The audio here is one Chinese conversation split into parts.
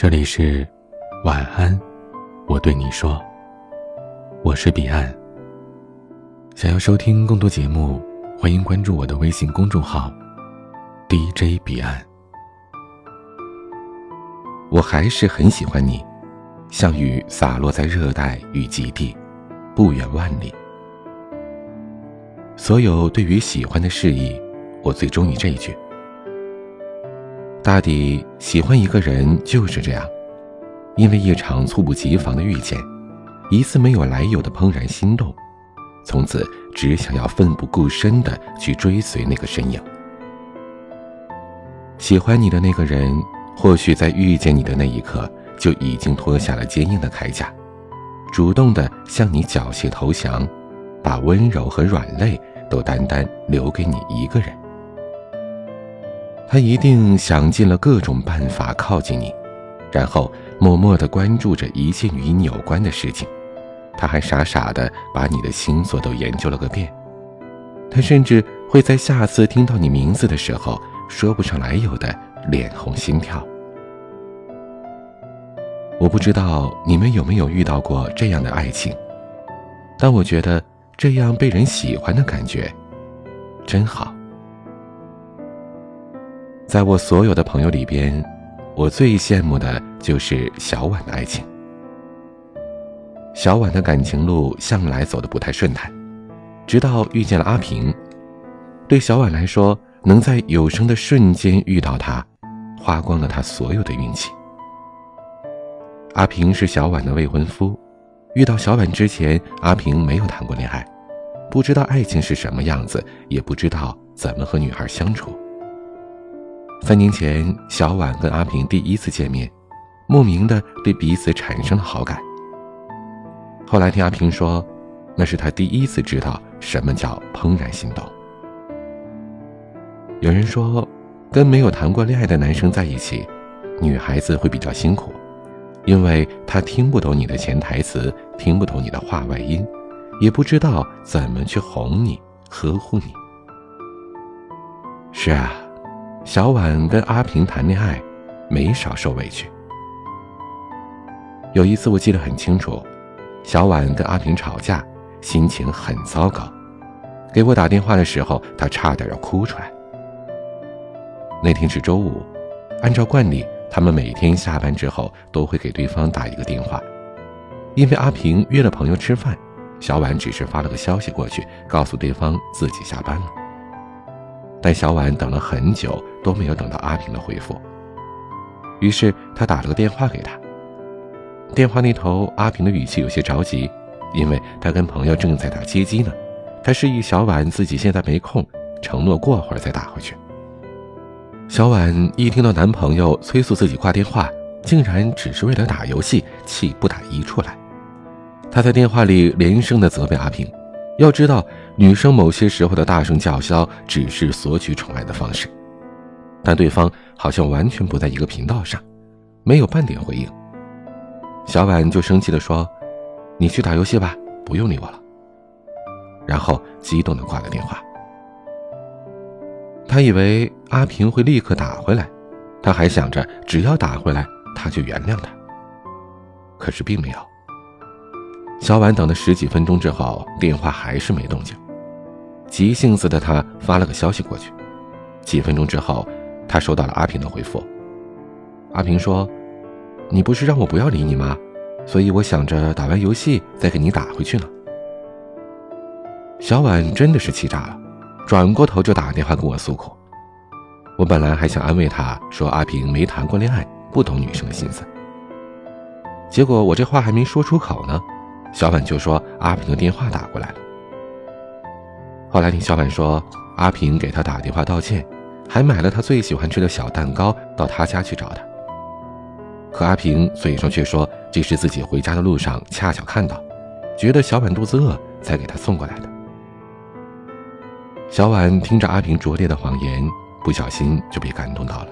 这里是晚安，我对你说，我是彼岸。想要收听更多节目，欢迎关注我的微信公众号 DJ 彼岸。我还是很喜欢你，像雨洒落在热带与极地，不远万里。所有对于喜欢的示意，我最中意这一句。大抵喜欢一个人就是这样，因为一场猝不及防的遇见，一次没有来由的怦然心动，从此只想要奋不顾身的去追随那个身影。喜欢你的那个人，或许在遇见你的那一刻就已经脱下了坚硬的铠甲，主动的向你缴械投降，把温柔和软肋都单单留给你一个人。他一定想尽了各种办法靠近你，然后默默地关注着一切与你有关的事情。他还傻傻地把你的星座都研究了个遍。他甚至会在下次听到你名字的时候，说不上来由的脸红心跳。我不知道你们有没有遇到过这样的爱情，但我觉得这样被人喜欢的感觉，真好。在我所有的朋友里边，我最羡慕的就是小婉的爱情。小婉的感情路向来走得不太顺坦，直到遇见了阿平。对小婉来说，能在有生的瞬间遇到他，花光了他所有的运气。阿平是小婉的未婚夫，遇到小婉之前，阿平没有谈过恋爱，不知道爱情是什么样子，也不知道怎么和女孩相处。三年前，小婉跟阿平第一次见面，莫名的对彼此产生了好感。后来听阿平说，那是他第一次知道什么叫怦然心动。有人说，跟没有谈过恋爱的男生在一起，女孩子会比较辛苦，因为他听不懂你的潜台词，听不懂你的话外音，也不知道怎么去哄你、呵护你。是啊。小婉跟阿平谈恋爱，没少受委屈。有一次我记得很清楚，小婉跟阿平吵架，心情很糟糕，给我打电话的时候，她差点要哭出来。那天是周五，按照惯例，他们每天下班之后都会给对方打一个电话，因为阿平约了朋友吃饭，小婉只是发了个消息过去，告诉对方自己下班了。但小婉等了很久都没有等到阿平的回复，于是她打了个电话给他。电话那头，阿平的语气有些着急，因为他跟朋友正在打街机呢。他示意小婉自己现在没空，承诺过会儿再打回去。小婉一听到男朋友催促自己挂电话，竟然只是为了打游戏，气不打一处来。她在电话里连声的责备阿平。要知道，女生某些时候的大声叫嚣只是索取宠爱的方式，但对方好像完全不在一个频道上，没有半点回应。小婉就生气地说：“你去打游戏吧，不用理我了。”然后激动地挂了电话。他以为阿平会立刻打回来，他还想着只要打回来，他就原谅他。可是并没有。小婉等了十几分钟之后，电话还是没动静。急性子的他发了个消息过去。几分钟之后，他收到了阿平的回复。阿平说：“你不是让我不要理你吗？所以我想着打完游戏再给你打回去呢。”小婉真的是气炸了，转过头就打电话跟我诉苦。我本来还想安慰她说阿平没谈过恋爱，不懂女生的心思。结果我这话还没说出口呢。小婉就说：“阿平的电话打过来了。”后来听小婉说，阿平给他打电话道歉，还买了他最喜欢吃的小蛋糕到他家去找他。可阿平嘴上却说这是自己回家的路上恰巧看到，觉得小婉肚子饿才给他送过来的。小婉听着阿平拙劣的谎言，不小心就被感动到了。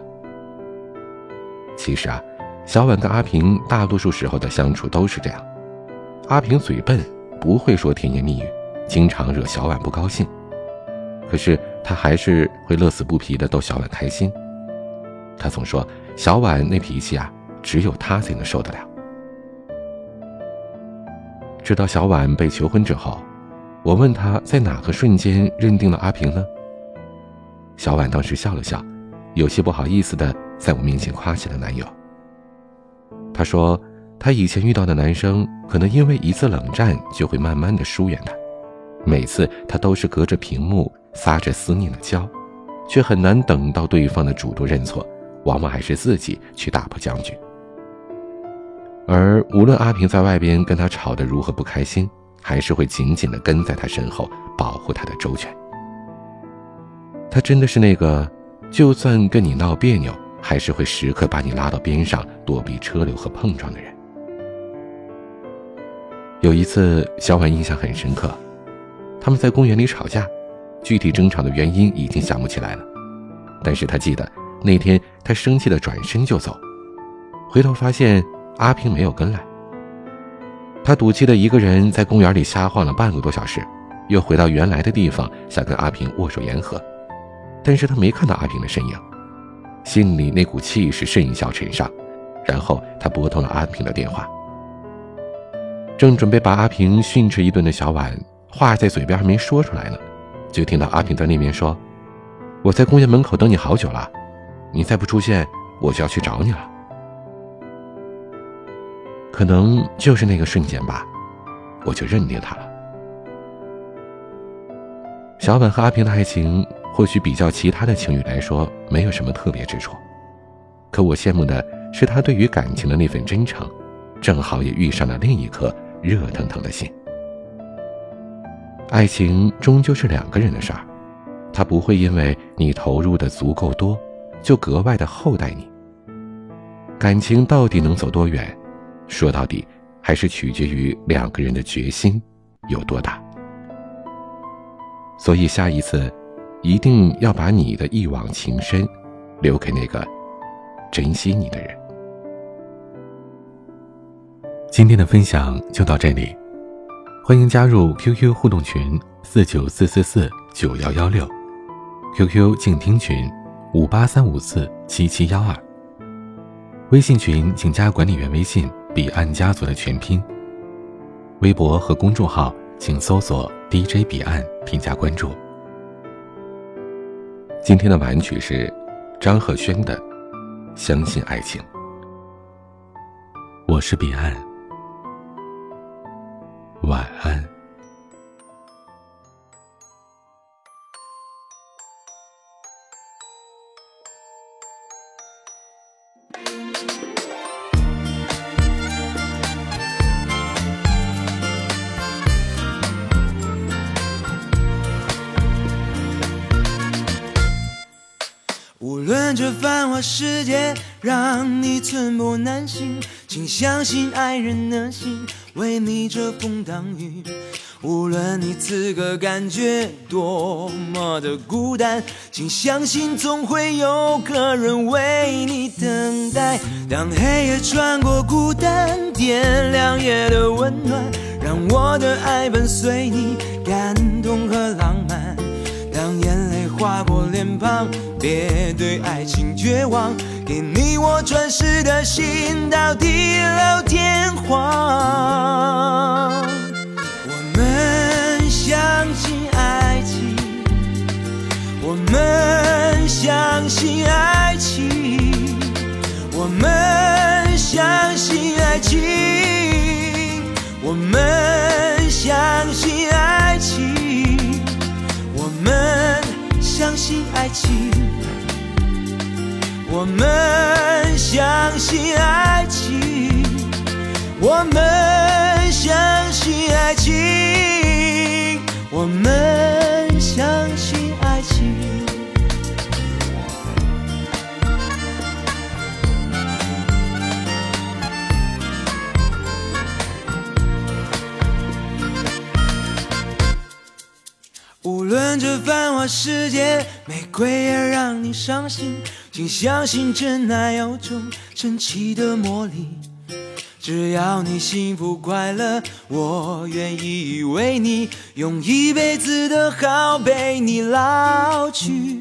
其实啊，小婉跟阿平大多数时候的相处都是这样。阿平嘴笨，不会说甜言蜜语，经常惹小婉不高兴。可是他还是会乐此不疲地逗小婉开心。他总说小婉那脾气啊，只有他才能受得了。直到小婉被求婚之后，我问他在哪个瞬间认定了阿平呢？小婉当时笑了笑，有些不好意思的在我面前夸起了男友。她说，她以前遇到的男生，可能因为一次冷战就会慢慢的疏远她，每次她都是隔着屏幕撒着思念的娇，却很难等到对方的主动认错，往往还是自己去打破僵局。而无论阿平在外边跟他吵得如何不开心，还是会紧紧的跟在他身后保护他的周全。他真的是那个，就算跟你闹别扭，还是会时刻把你拉到边上躲避车流和碰撞的人。有一次，小婉印象很深刻，他们在公园里吵架，具体争吵的原因已经想不起来了，但是他记得那天他生气的转身就走，回头发现阿平没有跟来。他赌气的一个人在公园里瞎晃了半个多小时，又回到原来的地方，想跟阿平握手言和。但是他没看到阿平的身影，心里那股气势甚嚣尘上，然后他拨通了阿平的电话。正准备把阿平训斥一顿的小婉，话在嘴边还没说出来呢，就听到阿平在那边说：“我在公园门口等你好久了，你再不出现，我就要去找你了。”可能就是那个瞬间吧，我就认定他了。小婉和阿平的爱情。或许比较其他的情侣来说，没有什么特别之处，可我羡慕的是他对于感情的那份真诚，正好也遇上了另一颗热腾腾的心。爱情终究是两个人的事儿，他不会因为你投入的足够多，就格外的厚待你。感情到底能走多远，说到底，还是取决于两个人的决心有多大。所以下一次。一定要把你的一往情深留给那个珍惜你的人。今天的分享就到这里，欢迎加入 QQ 互动群四九四四四九幺幺六，QQ 静听群五八三五四七七幺二，微信群请加管理员微信彼岸家族的全拼，微博和公众号请搜索 DJ 彼岸添加关注。今天的晚曲是张赫宣的《相信爱情》。我是彼岸，晚安。无论这繁华世界让你寸步难行，请相信爱人的心为你遮风挡雨。无论你此刻感觉多么的孤单，请相信总会有个人为你等待。当黑夜穿过孤单，点亮夜的温暖，让我的爱伴随你感动和浪漫。当眼泪划过脸庞。别对爱情绝望，给你我转世的心到地老天荒。我们相信爱情，我们相信爱情，我们相信爱情，我们相信爱情，我们相信爱情。我们相信爱情，我们相信爱情，我们相信爱情。无论这繁华世界，玫瑰也让你伤心。请相信真爱有种神奇的魔力，只要你幸福快乐，我愿意为你用一辈子的好陪你老去。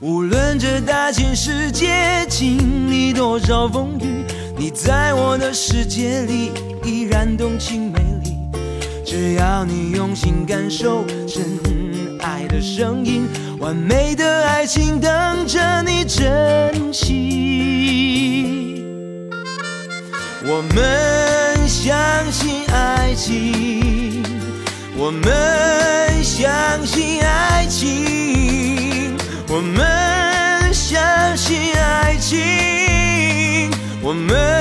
无论这大千世界经历多少风雨，你在我的世界里依然动情美丽。只要你用心感受真爱的声音，完美的爱情等着你珍惜。我们相信爱情，我们相信爱情，我们相信爱情，我们。